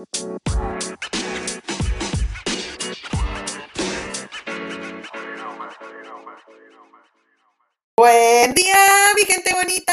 Buen día, mi gente bonita.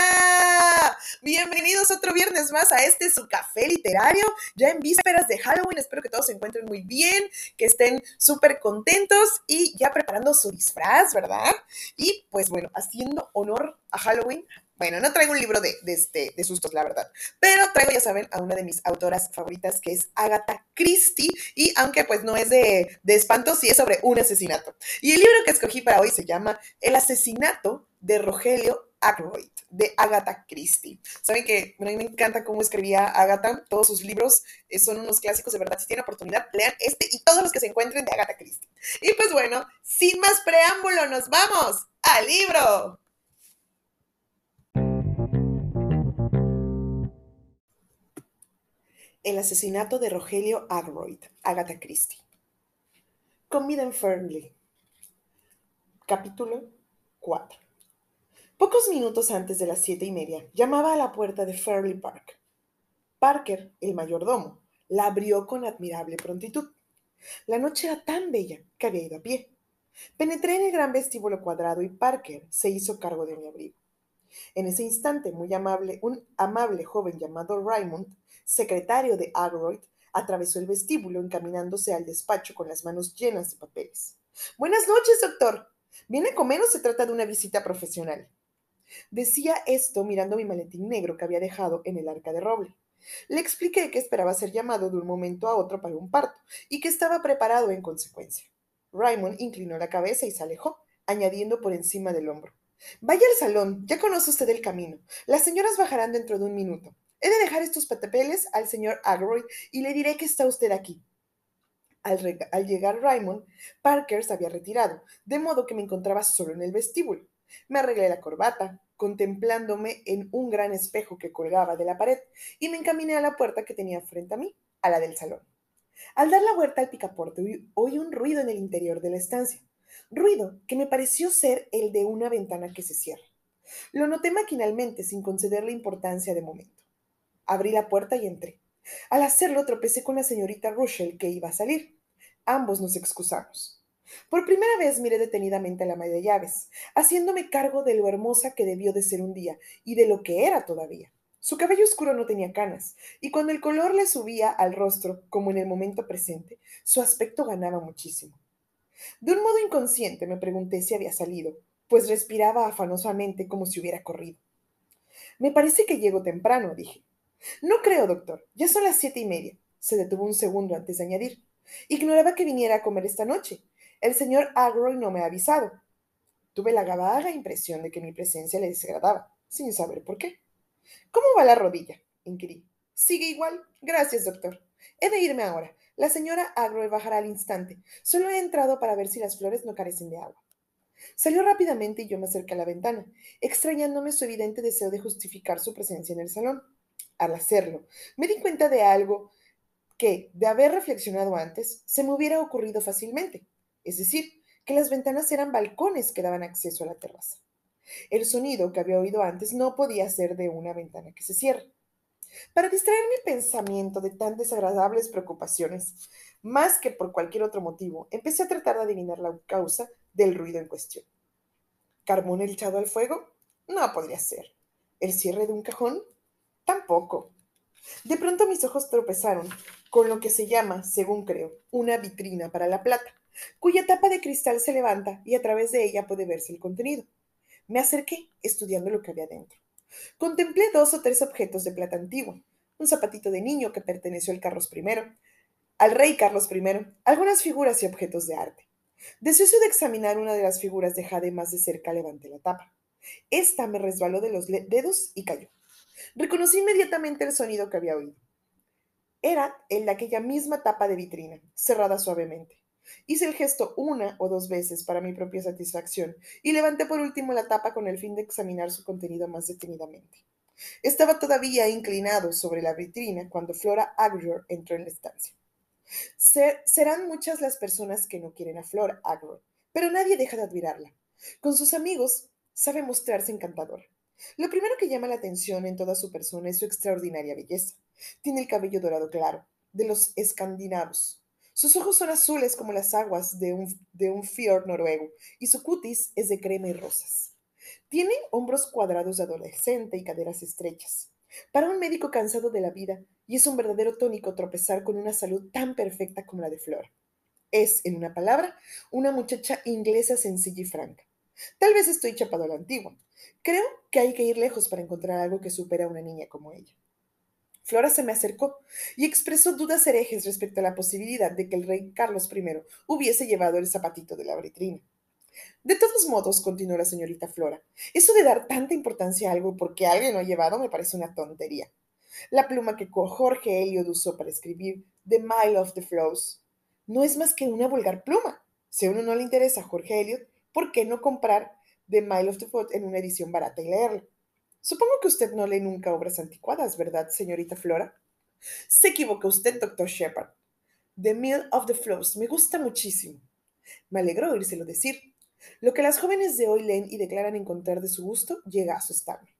Bienvenidos otro viernes más a este su café literario, ya en vísperas de Halloween. Espero que todos se encuentren muy bien, que estén súper contentos y ya preparando su disfraz, ¿verdad? Y pues bueno, haciendo honor a Halloween, bueno, no traigo un libro de, este, de sustos, la verdad, pero traigo, ya saben, a una de mis autoras favoritas, que es Agatha Christie, y aunque pues no es de, de espanto, sí es sobre un asesinato. Y el libro que escogí para hoy se llama El asesinato de Rogelio Ackroyd, de Agatha Christie. Saben que a mí me encanta cómo escribía Agatha, todos sus libros eh, son unos clásicos, de verdad, si tienen oportunidad, lean este y todos los que se encuentren de Agatha Christie. Y pues bueno, sin más preámbulo, nos vamos al libro. El asesinato de Rogelio Ackroyd, Agatha Christie. Comida en Fernley. Capítulo 4. Pocos minutos antes de las siete y media, llamaba a la puerta de Fairley Park. Parker, el mayordomo, la abrió con admirable prontitud. La noche era tan bella que había ido a pie. Penetré en el gran vestíbulo cuadrado y Parker se hizo cargo de mi abrigo. En ese instante, muy amable, un amable joven llamado Raymond secretario de Agroyd, atravesó el vestíbulo encaminándose al despacho con las manos llenas de papeles. Buenas noches, doctor. ¿Viene a comer o se trata de una visita profesional? Decía esto mirando mi maletín negro que había dejado en el arca de roble. Le expliqué que esperaba ser llamado de un momento a otro para un parto y que estaba preparado en consecuencia. Raymond inclinó la cabeza y se alejó, añadiendo por encima del hombro. Vaya al salón, ya conoce usted el camino. Las señoras bajarán dentro de un minuto. He de dejar estos papeles al señor Agroyd y le diré que está usted aquí. Al, llegar Raymond, Parker se había retirado, de modo que me encontraba solo en el vestíbulo. Me arreglé la corbata, contemplándome en un gran espejo que colgaba de la pared, y me encaminé a la puerta que tenía frente a mí, a la del salón. Al dar la vuelta al picaporte, oí un ruido en el interior de la estancia, ruido que me pareció ser el de una ventana que se cierra. Lo noté maquinalmente sin concederle importancia de momento. Abrí la puerta y entré. Al hacerlo tropecé con la señorita Russell que iba a salir. Ambos nos excusamos. Por primera vez miré detenidamente a la madre de llaves, haciéndome cargo de lo hermosa que debió de ser un día y de lo que era todavía. Su cabello oscuro no tenía canas, y cuando el color le subía al rostro, como en el momento presente, su aspecto ganaba muchísimo. De un modo inconsciente me pregunté si había salido, pues respiraba afanosamente como si hubiera corrido. Me parece que llego temprano, dije. No creo, doctor. Ya son las siete y media. Se detuvo un segundo antes de añadir. Ignoraba que viniera a comer esta noche. El señor Agroy no me ha avisado. Tuve la vaga impresión de que mi presencia le desagradaba, sin saber por qué. ¿Cómo va la rodilla? inquirí. Sigue igual. Gracias, doctor. He de irme ahora. La señora Agroy bajará al instante. Solo he entrado para ver si las flores no carecen de agua. Salió rápidamente y yo me acerqué a la ventana, extrañándome su evidente deseo de justificar su presencia en el salón al hacerlo, me di cuenta de algo que, de haber reflexionado antes, se me hubiera ocurrido fácilmente, es decir, que las ventanas eran balcones que daban acceso a la terraza. El sonido que había oído antes no podía ser de una ventana que se cierra. Para distraer mi pensamiento de tan desagradables preocupaciones, más que por cualquier otro motivo, empecé a tratar de adivinar la causa del ruido en cuestión. ¿Carbón echado al fuego? No podría ser. ¿El cierre de un cajón? Tampoco. De pronto mis ojos tropezaron con lo que se llama, según creo, una vitrina para la plata, cuya tapa de cristal se levanta y a través de ella puede verse el contenido. Me acerqué, estudiando lo que había dentro. Contemplé dos o tres objetos de plata antigua, un zapatito de niño que perteneció al Carlos I, al rey Carlos I, algunas figuras y objetos de arte. Deseoso de examinar una de las figuras de Jade más de cerca, levanté la tapa. Esta me resbaló de los dedos y cayó. Reconocí inmediatamente el sonido que había oído. Era el de aquella misma tapa de vitrina, cerrada suavemente. Hice el gesto una o dos veces para mi propia satisfacción y levanté por último la tapa con el fin de examinar su contenido más detenidamente. Estaba todavía inclinado sobre la vitrina cuando Flora Agrior entró en la estancia. serán muchas las personas que no quieren a Flora Agrior, pero nadie deja de admirarla. Con sus amigos sabe mostrarse encantadora. Lo primero que llama la atención en toda su persona es su extraordinaria belleza. Tiene el cabello dorado claro, de los escandinavos. Sus ojos son azules como las aguas de un, de fiord noruego y su cutis es de crema y rosas. Tiene hombros cuadrados de adolescente y caderas estrechas. Para un médico cansado de la vida, y es un verdadero tónico tropezar con una salud tan perfecta como la de Flora. Es, en una palabra, una muchacha inglesa sencilla y franca. Tal vez estoy chapado a la antigua. Creo que hay que ir lejos para encontrar algo que supera a una niña como ella. Flora se me acercó y expresó dudas herejes respecto a la posibilidad de que el rey Carlos I hubiese llevado el zapatito de la vitrina. De todos modos, continuó la señorita Flora, eso de dar tanta importancia a algo porque alguien lo ha llevado me parece una tontería. La pluma que Jorge Eliot usó para escribir The Mile of the Flows no es más que una vulgar pluma. Si a uno no le interesa Jorge Eliot, ¿por qué no comprar The Mile of the Flows en una edición barata y leerlo? Supongo que usted no lee nunca obras anticuadas, ¿verdad, señorita Flora? Se equivoca usted, doctor Shepard. The Mile of the Flows me gusta muchísimo. Me alegró oírselo decir. Lo que las jóvenes de hoy leen y declaran encontrar de su gusto llega a asustarme.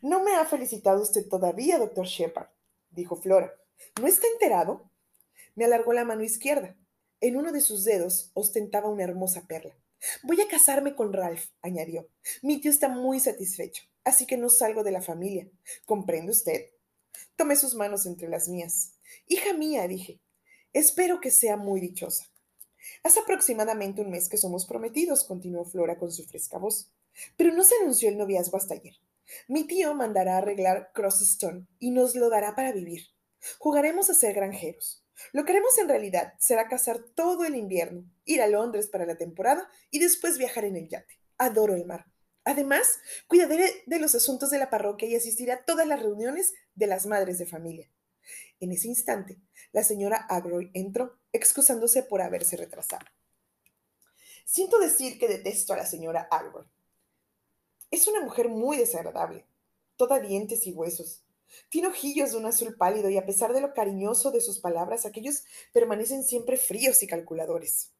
No me ha felicitado usted todavía, doctor Shepard, dijo Flora. ¿No está enterado? Me alargó la mano izquierda. En uno de sus dedos ostentaba una hermosa perla. Voy a casarme con Ralph, añadió. Mi tío está muy satisfecho, así que no salgo de la familia. ¿Comprende usted? Tomé sus manos entre las mías. Hija mía, dije, espero que sea muy dichosa. Hace aproximadamente un mes que somos prometidos, continuó Flora con su fresca voz. Pero no se anunció el noviazgo hasta ayer. Mi tío mandará arreglar Crossstone y nos lo dará para vivir. Jugaremos a ser granjeros. Lo que haremos en realidad será cazar todo el invierno, ir a Londres para la temporada y después viajar en el yate. Adoro el mar. Además, cuidaré de los asuntos de la parroquia y asistiré a todas las reuniones de las madres de familia. En ese instante, la señora Agroy entró, excusándose por haberse retrasado. Siento decir que detesto a la señora Agroy. Es una mujer muy desagradable, toda dientes y huesos. Tiene ojillos de un azul pálido y a pesar de lo cariñoso de sus palabras, aquellos permanecen siempre fríos y calculadores.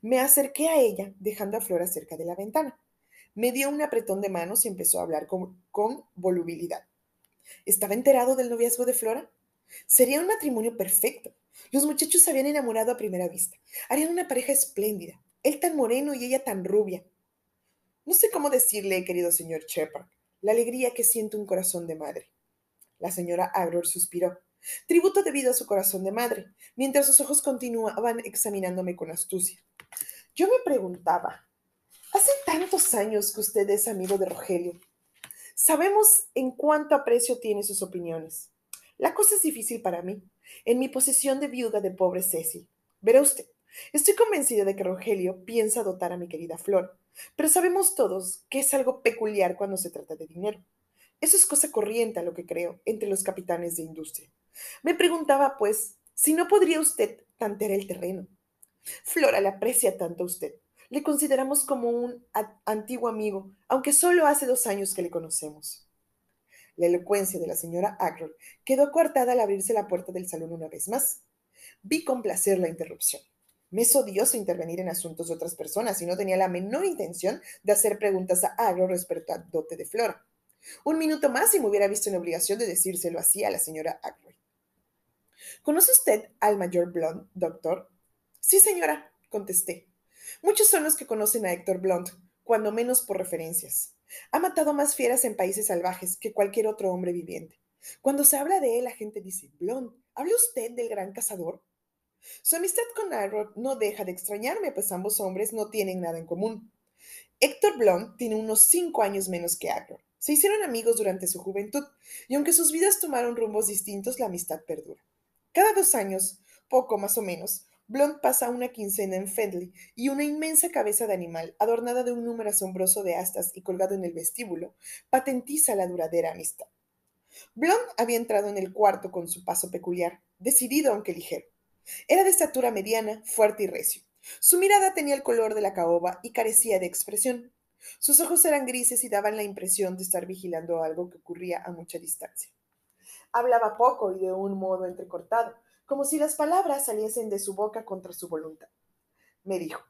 Me acerqué a ella, dejando a Flora cerca de la ventana. Me dio un apretón de manos y empezó a hablar con, volubilidad. ¿Estaba enterado del noviazgo de Flora? Sería un matrimonio perfecto. Los muchachos se habían enamorado a primera vista. Harían una pareja espléndida. Él tan moreno y ella tan rubia. No sé cómo decirle, querido señor Shepard, la alegría que siente un corazón de madre. La señora Agror suspiró. Tributo debido a su corazón de madre, mientras sus ojos continuaban examinándome con astucia. Yo me preguntaba, tantos años que usted es amigo de Rogelio. Sabemos en cuánto aprecio tiene sus opiniones. La cosa es difícil para mí, en mi posición de viuda de pobre Cecil. Verá usted, estoy convencida de que Rogelio piensa dotar a mi querida Flor, pero sabemos todos que es algo peculiar cuando se trata de dinero. Eso es cosa corriente a lo que creo entre los capitanes de industria. Me preguntaba, pues, si no podría usted tantear el terreno. Flora le aprecia tanto a usted. Le consideramos como un antiguo amigo, aunque solo hace dos años que le conocemos. La elocuencia de la señora Ackroyd quedó coartada al abrirse la puerta del salón una vez más. Vi con placer la interrupción. Me es odioso intervenir en asuntos de otras personas y no tenía la menor intención de hacer preguntas a Agro respecto al dote de Flora. Un minuto más y me hubiera visto en obligación de decírselo así a la señora Ackroyd. ¿Conoce usted al mayor Blond, doctor? Sí, señora, contesté. Muchos son los que conocen a Héctor Blond, cuando menos por referencias. Ha matado más fieras en países salvajes que cualquier otro hombre viviente. Cuando se habla de él, la gente dice, Blond, ¿habla usted del gran cazador? Su amistad con Arrow no deja de extrañarme, pues ambos hombres no tienen nada en común. Héctor Blond tiene unos cinco años menos que Arrow. Se hicieron amigos durante su juventud, y aunque sus vidas tomaron rumbos distintos, la amistad perdura. Cada dos años, poco más o menos, Blond pasa una quincena en Fendley y una inmensa cabeza de animal, adornada de un número asombroso de astas y colgado en el vestíbulo, patentiza la duradera amistad. Blond había entrado en el cuarto con su paso peculiar, decidido aunque ligero. Era de estatura mediana, fuerte y recio. Su mirada tenía el color de la caoba y carecía de expresión. Sus ojos eran grises y daban la impresión de estar vigilando algo que ocurría a mucha distancia. Hablaba poco y de un modo entrecortado, como si las palabras saliesen de su boca contra su voluntad. Me dijo,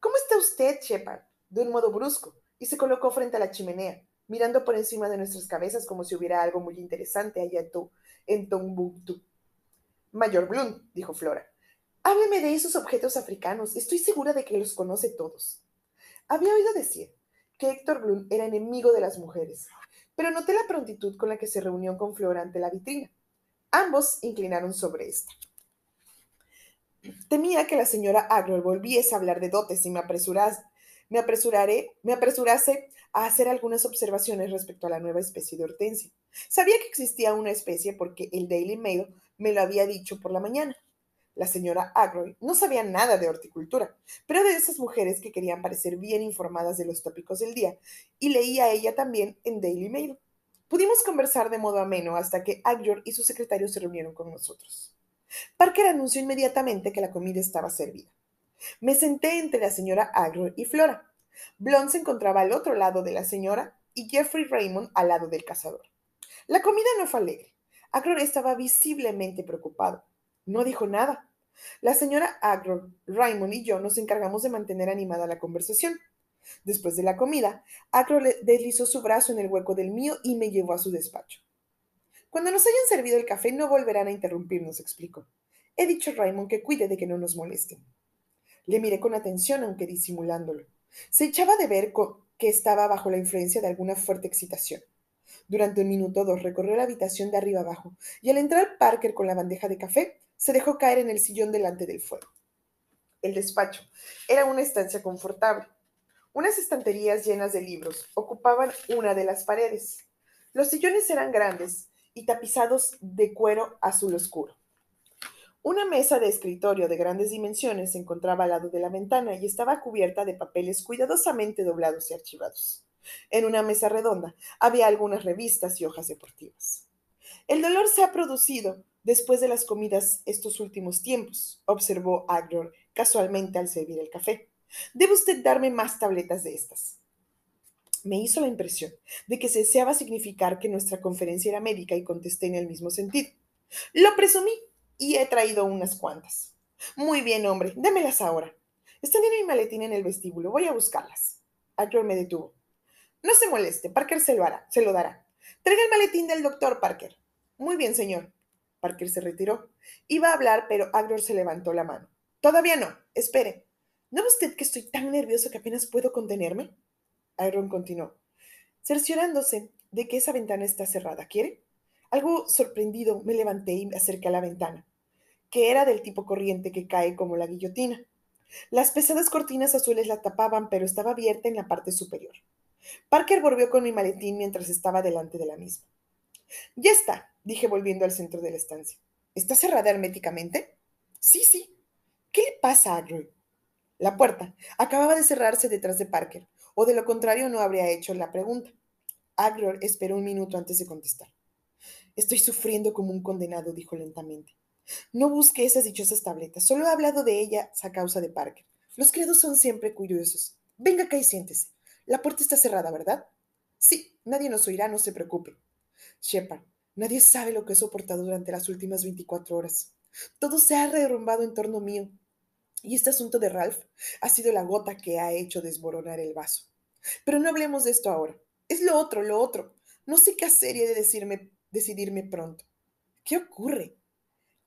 ¿Cómo está usted, Shepard? de un modo brusco, y se colocó frente a la chimenea, mirando por encima de nuestras cabezas como si hubiera algo muy interesante allá en Tombuctú. Mayor Bloom, dijo Flora. Hábleme de esos objetos africanos. Estoy segura de que los conoce todos. Había oído decir que Héctor Bloom era enemigo de las mujeres, pero noté la prontitud con la que se reunió con Flora ante la vitrina. Ambos inclinaron sobre esta. Temía que la señora Agro volviese a hablar de dotes y me, me, apresuraré, me apresurase a hacer algunas observaciones respecto a la nueva especie de hortensia. Sabía que existía una especie porque el Daily Mail me lo había dicho por la mañana. La señora Agroy no sabía nada de horticultura, pero de esas mujeres que querían parecer bien informadas de los tópicos del día, y leía ella también en Daily Mail. Pudimos conversar de modo ameno hasta que Agjor y su secretario se reunieron con nosotros. Parker anunció inmediatamente que la comida estaba servida. Me senté entre la señora Agroy y Flora. Blond se encontraba al otro lado de la señora y Jeffrey Raymond al lado del cazador. La comida no fue alegre. Agroy estaba visiblemente preocupado. No dijo nada. La señora Agroy, Raymond y yo nos encargamos de mantener animada la conversación. Después de la comida, Agroy deslizó su brazo en el hueco del mío y me llevó a su despacho. Cuando nos hayan servido el café no volverán a interrumpirnos, explicó. He dicho a Raymond que cuide de que no nos molesten. Le miré con atención, aunque disimulándolo. Se echaba de ver que estaba bajo la influencia de alguna fuerte excitación. Durante un minuto o dos recorrió la habitación de arriba abajo, y al entrar Parker con la bandeja de café, se dejó caer en el sillón delante del fuego. El despacho era una estancia confortable. Unas estanterías llenas de libros ocupaban una de las paredes. Los sillones eran grandes y tapizados de cuero azul oscuro. Una mesa de escritorio de grandes dimensiones se encontraba al lado de la ventana y estaba cubierta de papeles cuidadosamente doblados y archivados. En una mesa redonda había algunas revistas y hojas deportivas. El dolor se ha producido después de las comidas estos últimos tiempos, observó Agnor casualmente al servir el café. Debe usted darme más tabletas de estas me hizo la impresión de que se deseaba significar que nuestra conferencia era médica y contesté en el mismo sentido. Lo presumí y he traído unas cuantas. Muy bien, hombre, démelas ahora. Están en mi maletín en el vestíbulo, voy a buscarlas. Ayer me detuvo. No se moleste, Parker se lo hará, se lo dará. Traiga el maletín del doctor Parker. Muy bien, señor. Parker se retiró. Iba a hablar, pero Agnor se levantó la mano. Todavía no. Espere. ¿No ve usted que estoy tan nervioso que apenas puedo contenerme? Aaron continuó, cerciorándose de que esa ventana está cerrada. ¿Quiere? Algo sorprendido, me levanté y me acerqué a la ventana, que era del tipo corriente que cae como la guillotina. Las pesadas cortinas azules la tapaban, pero estaba abierta en la parte superior. Parker volvió con mi maletín mientras estaba delante de la misma. Ya está, dije volviendo al centro de la estancia. ¿Está cerrada herméticamente? Sí, sí. ¿Qué le pasa a La puerta acababa de cerrarse detrás de Parker o de lo contrario no habría hecho la pregunta. Aglor esperó un minuto antes de contestar. Estoy sufriendo como un condenado, dijo lentamente. No busque esas dichosas tabletas, solo he hablado de ellas a causa de Parker. Los criados son siempre curiosos. Venga acá y siéntese. La puerta está cerrada, ¿verdad? Sí, nadie nos oirá, no se preocupe. Shepard, nadie sabe lo que he soportado durante las últimas 24 horas. Todo se ha derrumbado en torno mío. Y este asunto de Ralph ha sido la gota que ha hecho desboronar el vaso. Pero no hablemos de esto ahora. Es lo otro, lo otro. No sé qué hacer y he de decidirme pronto. ¿Qué ocurre?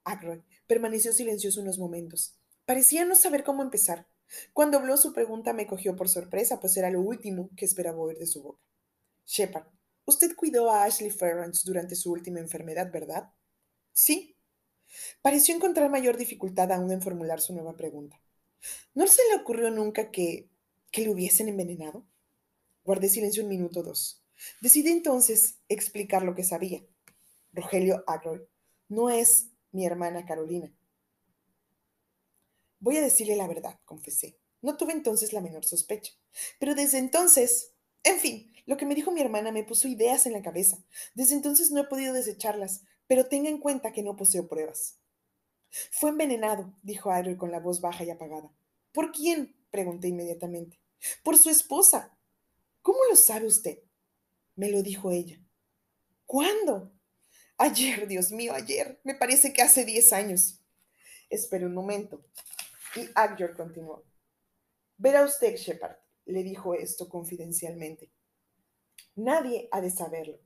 Ackroyd permaneció silencioso unos momentos. Parecía no saber cómo empezar. Cuando habló su pregunta me cogió por sorpresa, pues era lo último que esperaba oír de su boca. Shepard, usted cuidó a Ashley Ferrance durante su última enfermedad, ¿verdad? Sí, Pareció encontrar mayor dificultad aún en formular su nueva pregunta. ¿No se le ocurrió nunca que, que le hubiesen envenenado? Guardé silencio un minuto o dos. Decidí entonces explicar lo que sabía. Rogelio Agroy no es mi hermana Carolina. Voy a decirle la verdad, confesé. No tuve entonces la menor sospecha. Pero desde entonces, en fin, lo que me dijo mi hermana me puso ideas en la cabeza. Desde entonces no he podido desecharlas, pero tenga en cuenta que no poseo pruebas. Fue envenenado, dijo Audrey con la voz baja y apagada. ¿Por quién? pregunté inmediatamente. Por su esposa. ¿Cómo lo sabe usted? Me lo dijo ella. ¿Cuándo? Ayer, Dios mío, ayer. Me parece que hace diez años. Espere un momento. Y Agjor continuó. Verá usted, Shepard, le dijo esto confidencialmente. Nadie ha de saberlo.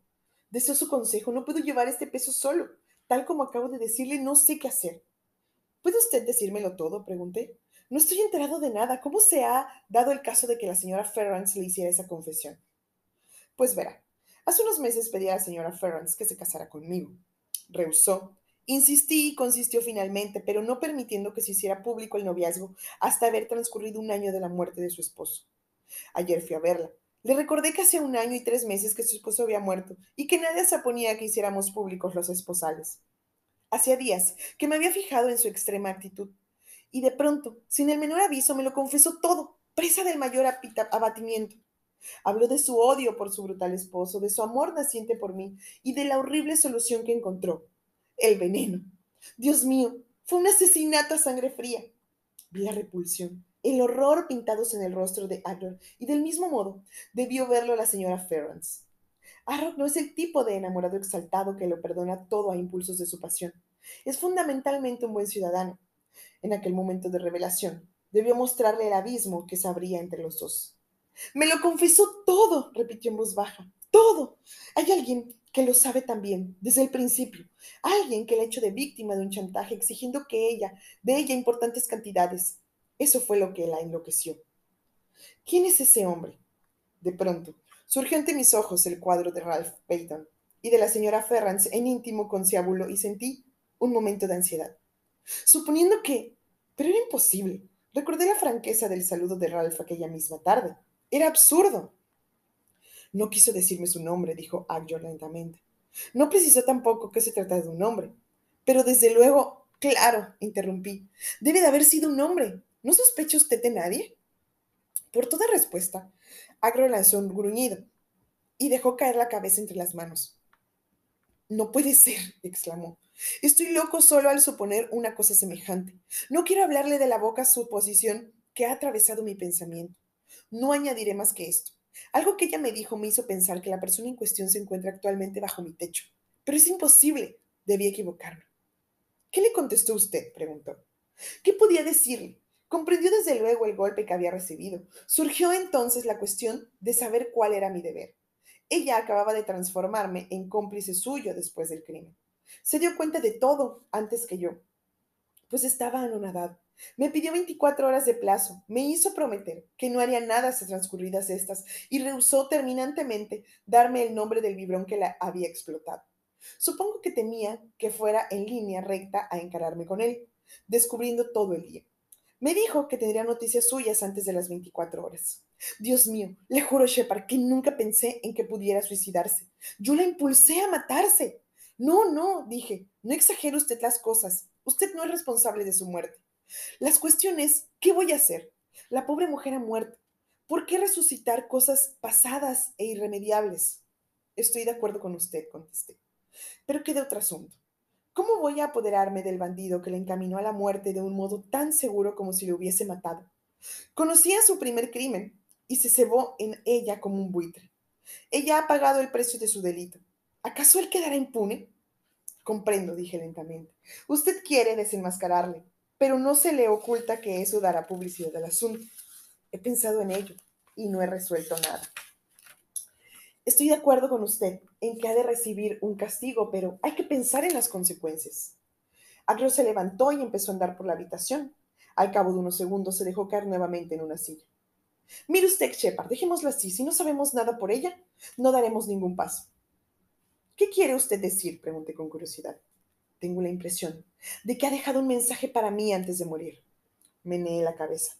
Deseo su consejo, no puedo llevar este peso solo. Tal como acabo de decirle, no sé qué hacer. ¿Puede usted decírmelo todo? pregunté. No estoy enterado de nada. ¿Cómo se ha dado el caso de que la señora Ferrance le hiciera esa confesión? Pues verá, hace unos meses pedí a la señora Ferrance que se casara conmigo. Rehusó. Insistí y consistió finalmente, pero no permitiendo que se hiciera público el noviazgo hasta haber transcurrido un año de la muerte de su esposo. Ayer fui a verla. Le recordé que hacía un año y tres meses que su esposo había muerto y que nadie se oponía que hiciéramos públicos los esposales. Hacía días que me había fijado en su extrema actitud y de pronto, sin el menor aviso, me lo confesó todo, presa del mayor abatimiento. Habló de su odio por su brutal esposo, de su amor naciente por mí y de la horrible solución que encontró, el veneno. Dios mío, fue un asesinato a sangre fría. Vi la repulsión, el horror pintados en el rostro de Arrow y del mismo modo debió verlo la señora Ferrance. Arrow no es el tipo de enamorado exaltado que lo perdona todo a impulsos de su pasión. Es fundamentalmente un buen ciudadano, en aquel momento de revelación. Debió mostrarle el abismo que se abría entre los dos. Me lo confesó todo, repitió en voz baja. Todo. Hay alguien que lo sabe también, desde el principio. Alguien que le ha hecho de víctima de un chantaje, exigiendo que ella, de ella importantes cantidades. Eso fue lo que la enloqueció. ¿Quién es ese hombre? De pronto, surgió ante mis ojos el cuadro de Ralph Payton y de la señora Ferrance en íntimo conciábulo y sentí un momento de ansiedad. Suponiendo que... Pero era imposible. Recordé la franqueza del saludo de Ralph aquella misma tarde. Era absurdo. No quiso decirme su nombre, dijo Agyor lentamente. No precisó tampoco que se tratara de un hombre. Pero desde luego, claro, interrumpí. Debe de haber sido un hombre. ¿No sospecha usted de nadie? Por toda respuesta, Agro lanzó un gruñido y dejó caer la cabeza entre las manos. No puede ser, exclamó. Estoy loco solo al suponer una cosa semejante. No quiero hablarle de la boca su posición que ha atravesado mi pensamiento. No añadiré más que esto. Algo que ella me dijo me hizo pensar que la persona en cuestión se encuentra actualmente bajo mi techo. Pero es imposible. Debí equivocarme. ¿Qué le contestó usted? preguntó. ¿Qué podía decirle? Comprendió desde luego el golpe que había recibido. Surgió entonces la cuestión de saber cuál era mi deber. Ella acababa de transformarme en cómplice suyo después del crimen. Se dio cuenta de todo antes que yo, pues estaba anonadado. Me pidió 24 horas de plazo, me hizo prometer que no haría nada hasta transcurridas estas y rehusó terminantemente darme el nombre del vibrón que la había explotado. Supongo que temía que fuera en línea recta a encararme con él, descubriendo todo el día. Me dijo que tendría noticias suyas antes de las 24 horas. Dios mío, le juro, Shepard, que nunca pensé en que pudiera suicidarse. Yo la impulsé a matarse. No, no, dije, no exagere usted las cosas. Usted no es responsable de su muerte. Las cuestiones, ¿qué voy a hacer? La pobre mujer ha muerto. ¿Por qué resucitar cosas pasadas e irremediables? Estoy de acuerdo con usted, contesté. Pero queda otro asunto. ¿Cómo voy a apoderarme del bandido que le encaminó a la muerte de un modo tan seguro como si le hubiese matado? Conocía su primer crimen y se cebó en ella como un buitre. Ella ha pagado el precio de su delito. ¿Acaso él quedará impune? Comprendo, dije lentamente. Usted quiere desenmascararle, pero no se le oculta que eso dará publicidad al asunto. He pensado en ello y no he resuelto nada. Estoy de acuerdo con usted en que ha de recibir un castigo, pero hay que pensar en las consecuencias. Agro se levantó y empezó a andar por la habitación. Al cabo de unos segundos se dejó caer nuevamente en una silla. Mire usted, Shepard, dejémoslo así. Si no sabemos nada por ella, no daremos ningún paso. ¿Qué quiere usted decir? pregunté con curiosidad. Tengo la impresión de que ha dejado un mensaje para mí antes de morir. Meneé la cabeza.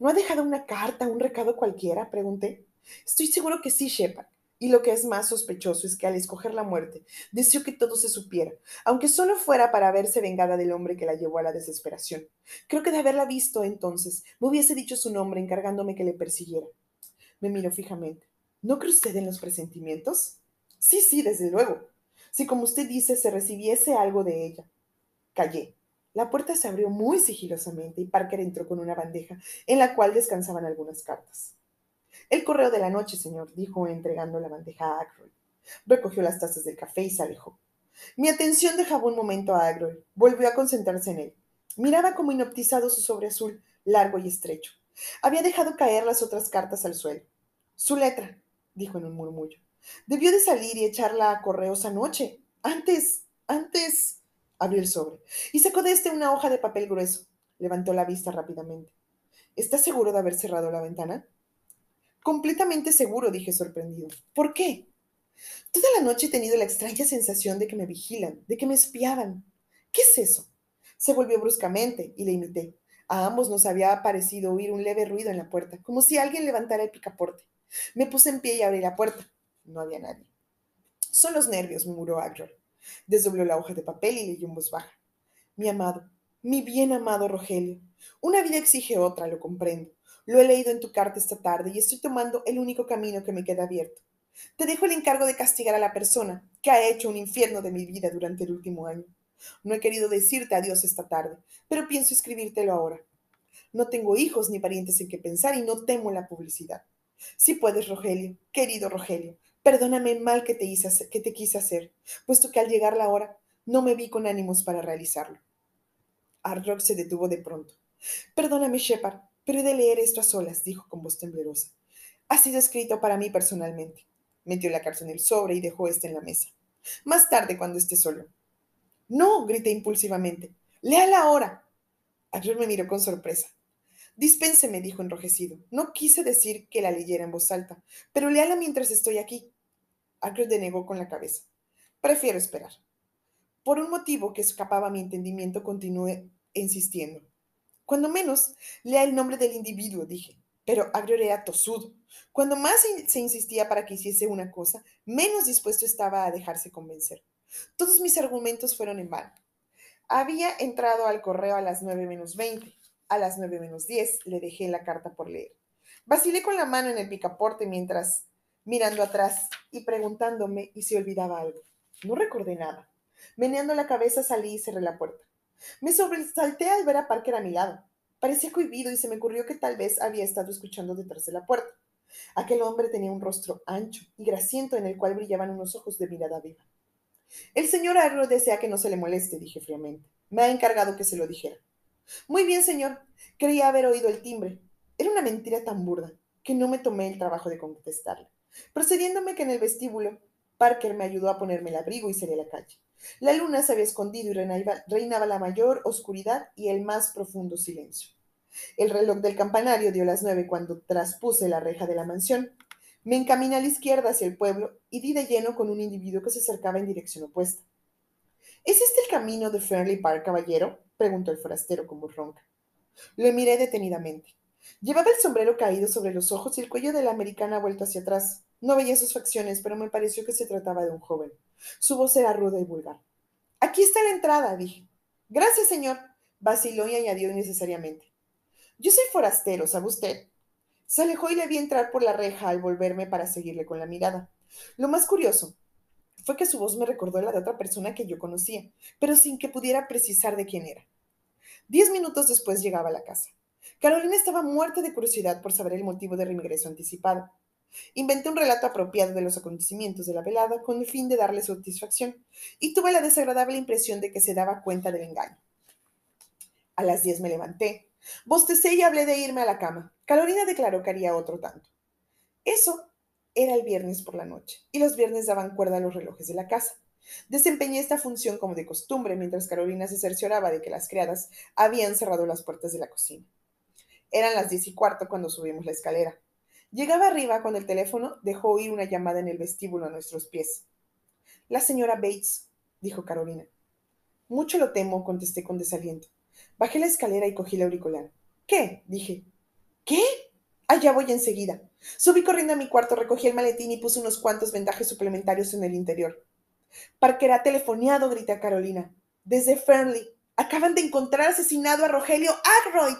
¿No ha dejado una carta, un recado cualquiera? pregunté. Estoy seguro que sí, Shepard. Y lo que es más sospechoso es que al escoger la muerte, deseó que todo se supiera, aunque solo fuera para verse vengada del hombre que la llevó a la desesperación. Creo que de haberla visto entonces, me hubiese dicho su nombre encargándome que le persiguiera. Me miró fijamente. ¿No cree usted en los presentimientos? Sí, sí, desde luego. Si como usted dice se recibiese algo de ella. Callé. La puerta se abrió muy sigilosamente y Parker entró con una bandeja en la cual descansaban algunas cartas. El correo de la noche, señor, dijo entregando la bandeja a Ackroyd. Recogió las tazas del café y se alejó. Mi atención dejaba un momento a Ackroyd. Volvió a concentrarse en él. Miraba como inoptizado su sobre azul, largo y estrecho. Había dejado caer las otras cartas al suelo. Su letra, dijo en un murmullo. Debió de salir y echarla a correos anoche. Antes. Antes abrió el sobre y sacó de este una hoja de papel grueso. Levantó la vista rápidamente. ¿Estás seguro de haber cerrado la ventana? Completamente seguro, dije sorprendido. ¿Por qué? Toda la noche he tenido la extraña sensación de que me vigilan, de que me espiaban. ¿Qué es eso? Se volvió bruscamente y le imité. A ambos nos había parecido oír un leve ruido en la puerta, como si alguien levantara el picaporte. Me puse en pie y abrí la puerta. No había nadie. Son los nervios, murmuró Agron. Desdobló la hoja de papel y leyó en voz baja. Mi amado, mi bien amado Rogelio, una vida exige otra, lo comprendo. Lo he leído en tu carta esta tarde y estoy tomando el único camino que me queda abierto. Te dejo el encargo de castigar a la persona que ha hecho un infierno de mi vida durante el último año. No he querido decirte adiós esta tarde, pero pienso escribírtelo ahora. No tengo hijos ni parientes en que pensar y no temo la publicidad. Si puedes, Rogelio, querido Rogelio, perdóname el mal que te, hice, que te quise hacer, puesto que al llegar la hora no me vi con ánimos para realizarlo. Ardrock se detuvo de pronto. Perdóname, Shepard, pero he de leer esto a solas, dijo con voz temblorosa. Ha sido escrito para mí personalmente. Metió la carta en el sobre y dejó este en la mesa. Más tarde, cuando esté solo. No, grité impulsivamente. Léala ahora. Ardrock me miró con sorpresa. Dispénseme, dijo enrojecido. No quise decir que la leyera en voz alta, pero léala mientras estoy aquí. Agro denegó con la cabeza. Prefiero esperar. Por un motivo que escapaba a mi entendimiento, continué insistiendo. Cuando menos, lea el nombre del individuo, dije. Pero Agrio era tosudo. Cuando más se insistía para que hiciese una cosa, menos dispuesto estaba a dejarse convencer. Todos mis argumentos fueron en vano. Había entrado al correo a las nueve menos veinte. A las nueve menos diez le dejé la carta por leer. Vacilé con la mano en el picaporte mientras mirando atrás y preguntándome y si olvidaba algo. No recordé nada. Meneando la cabeza salí y cerré la puerta. Me sobresalté al ver a Parker a mi lado. Parecía cohibido y se me ocurrió que tal vez había estado escuchando detrás de la puerta. Aquel hombre tenía un rostro ancho y grasiento en el cual brillaban unos ojos de mirada viva. El señor Arrow desea que no se le moleste, dije fríamente. Me ha encargado que se lo dijera. Muy bien, señor. Creía haber oído el timbre. Era una mentira tan burda que no me tomé el trabajo de contestarla. Procediéndome que en el vestíbulo, Parker me ayudó a ponerme el abrigo y salí a la calle. La luna se había escondido y reinaba la mayor oscuridad y el más profundo silencio. El reloj del campanario dio las nueve cuando traspuse la reja de la mansión. Me encaminé a la izquierda hacia el pueblo y di de lleno con un individuo que se acercaba en dirección opuesta. ¿Es este el camino de Fairley Park, caballero? preguntó el forastero con voz ronca. Lo miré detenidamente. Llevaba el sombrero caído sobre los ojos y el cuello de la americana vuelto hacia atrás. No veía sus facciones, pero me pareció que se trataba de un joven. Su voz era ruda y vulgar. Aquí está la entrada, dije. Gracias, señor. Vaciló y añadió innecesariamente. Yo soy forastero, ¿sabe usted? Se alejó y le vi entrar por la reja al volverme para seguirle con la mirada. Lo más curioso fue que su voz me recordó la de otra persona que yo conocía, pero sin que pudiera precisar de quién era. Diez minutos después llegaba a la casa. Carolina estaba muerta de curiosidad por saber el motivo de mi regreso anticipado. Inventé un relato apropiado de los acontecimientos de la velada con el fin de darle satisfacción y tuve la desagradable impresión de que se daba cuenta del engaño. A las diez me levanté, bostecé y hablé de irme a la cama. Carolina declaró que haría otro tanto. Eso era el viernes por la noche y los viernes daban cuerda a los relojes de la casa. Desempeñé esta función como de costumbre mientras Carolina se cercioraba de que las criadas habían cerrado las puertas de la cocina. Eran las diez y cuarto cuando subimos la escalera. Llegaba arriba cuando el teléfono dejó oír una llamada en el vestíbulo a nuestros pies. La señora Bates, dijo Carolina. Mucho lo temo, contesté con desaliento. Bajé la escalera y cogí el auricular. ¿Qué? dije. ¿Qué? Allá voy enseguida. Subí corriendo a mi cuarto, recogí el maletín y puse unos cuantos vendajes suplementarios en el interior. Parker ha telefoneado, grité a Carolina. Desde Fernley. Acaban de encontrar asesinado a Rogelio Ackroyd.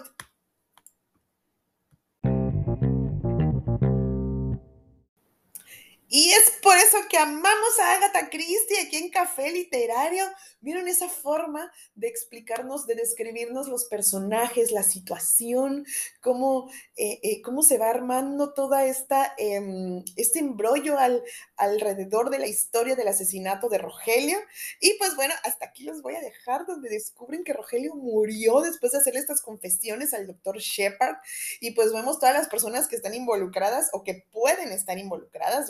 Y es por eso que amamos a Agatha Christie aquí en Café Literario. ¿Vieron esa forma de explicarnos, de describirnos los personajes, la situación, cómo, eh, eh, cómo se va armando toda esta, em, este embrollo al, alrededor de la historia del asesinato de Rogelio? Y pues bueno, hasta aquí los voy a dejar donde descubren que Rogelio murió después de hacerle estas confesiones al doctor Shepard. Y pues vemos todas las personas que están involucradas o que pueden estar involucradas,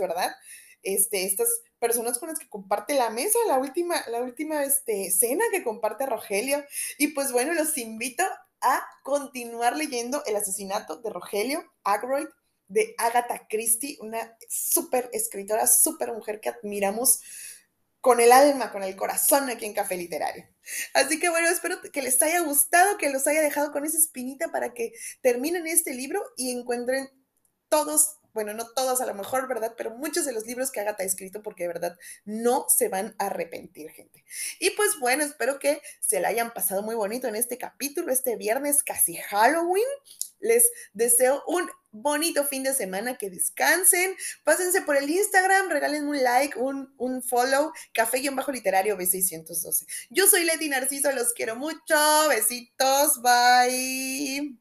este, estas personas con las que comparte la mesa, la última, la última este, cena que comparte Rogelio. Y pues bueno, los invito a continuar leyendo El asesinato de Rogelio Agroyd de Agatha Christie, una súper escritora, súper mujer que admiramos con el alma, con el corazón aquí en Café Literario. Así que bueno, espero que les haya gustado, que los haya dejado con esa espinita para que terminen este libro y encuentren todos bueno, no todos a lo mejor, ¿verdad? Pero muchos de los libros que Agatha ha escrito porque de verdad no se van a arrepentir, gente. Y pues bueno, espero que se la hayan pasado muy bonito en este capítulo, este viernes casi Halloween. Les deseo un bonito fin de semana, que descansen, pásense por el Instagram, regalen un like, un, un follow, café-literario B612. Yo soy Leti Narciso, los quiero mucho, besitos, bye.